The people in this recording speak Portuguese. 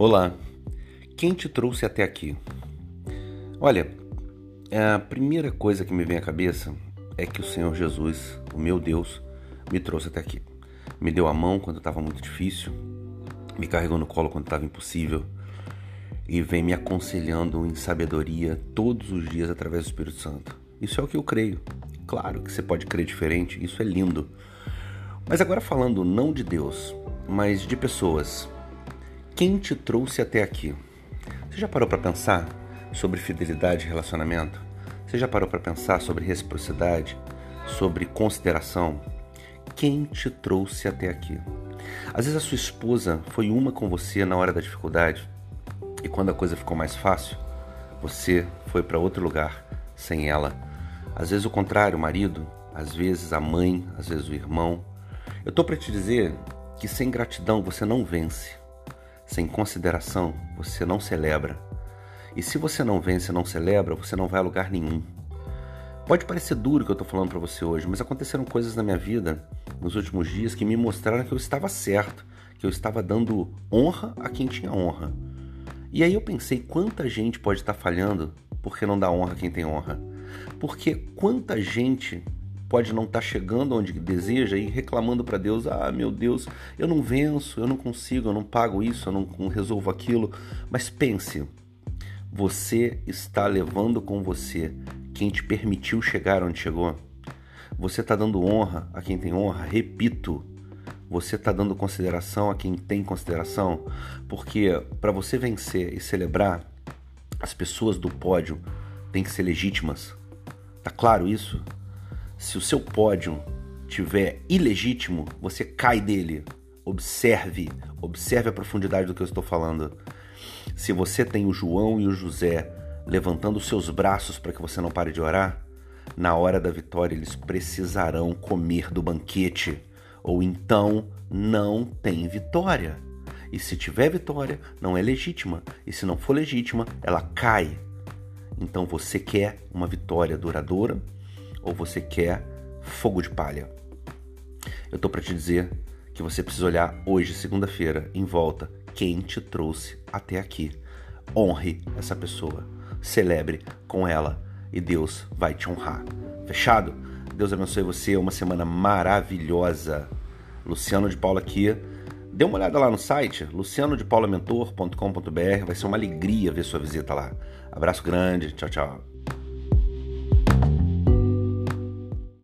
Olá, quem te trouxe até aqui? Olha, a primeira coisa que me vem à cabeça é que o Senhor Jesus, o meu Deus, me trouxe até aqui. Me deu a mão quando estava muito difícil, me carregou no colo quando estava impossível e vem me aconselhando em sabedoria todos os dias através do Espírito Santo. Isso é o que eu creio. Claro que você pode crer diferente, isso é lindo. Mas agora falando não de Deus, mas de pessoas. Quem te trouxe até aqui? Você já parou para pensar sobre fidelidade e relacionamento? Você já parou para pensar sobre reciprocidade, sobre consideração? Quem te trouxe até aqui? Às vezes a sua esposa foi uma com você na hora da dificuldade e quando a coisa ficou mais fácil, você foi para outro lugar sem ela. Às vezes o contrário, o marido, às vezes a mãe, às vezes o irmão, eu estou para te dizer que sem gratidão você não vence, sem consideração você não celebra. E se você não vence, não celebra, você não vai a lugar nenhum. Pode parecer duro o que eu estou falando para você hoje, mas aconteceram coisas na minha vida nos últimos dias que me mostraram que eu estava certo, que eu estava dando honra a quem tinha honra. E aí eu pensei quanta gente pode estar falhando porque não dá honra a quem tem honra. Porque quanta gente pode não estar tá chegando onde deseja e reclamando para Deus: ah, meu Deus, eu não venço, eu não consigo, eu não pago isso, eu não, resolvo aquilo. Mas pense, você está levando com você quem te permitiu chegar onde chegou. Você está dando honra a quem tem honra, repito. Você está dando consideração a quem tem consideração, porque para você vencer e celebrar, as pessoas do pódio têm que ser legítimas. Tá claro isso? Se o seu pódio tiver ilegítimo, você cai dele. Observe, observe a profundidade do que eu estou falando. Se você tem o João e o José levantando seus braços para que você não pare de orar, na hora da vitória eles precisarão comer do banquete, ou então não tem vitória. E se tiver vitória, não é legítima, e se não for legítima, ela cai. Então você quer uma vitória duradoura ou você quer fogo de palha? Eu tô para te dizer que você precisa olhar hoje, segunda-feira, em volta, quem te trouxe até aqui. Honre essa pessoa, celebre com ela e Deus vai te honrar. Fechado? Deus abençoe você, uma semana maravilhosa. Luciano de Paula aqui. Dê uma olhada lá no site, lucianodepaulamentor.com.br. Vai ser uma alegria ver sua visita lá. Abraço grande, tchau, tchau.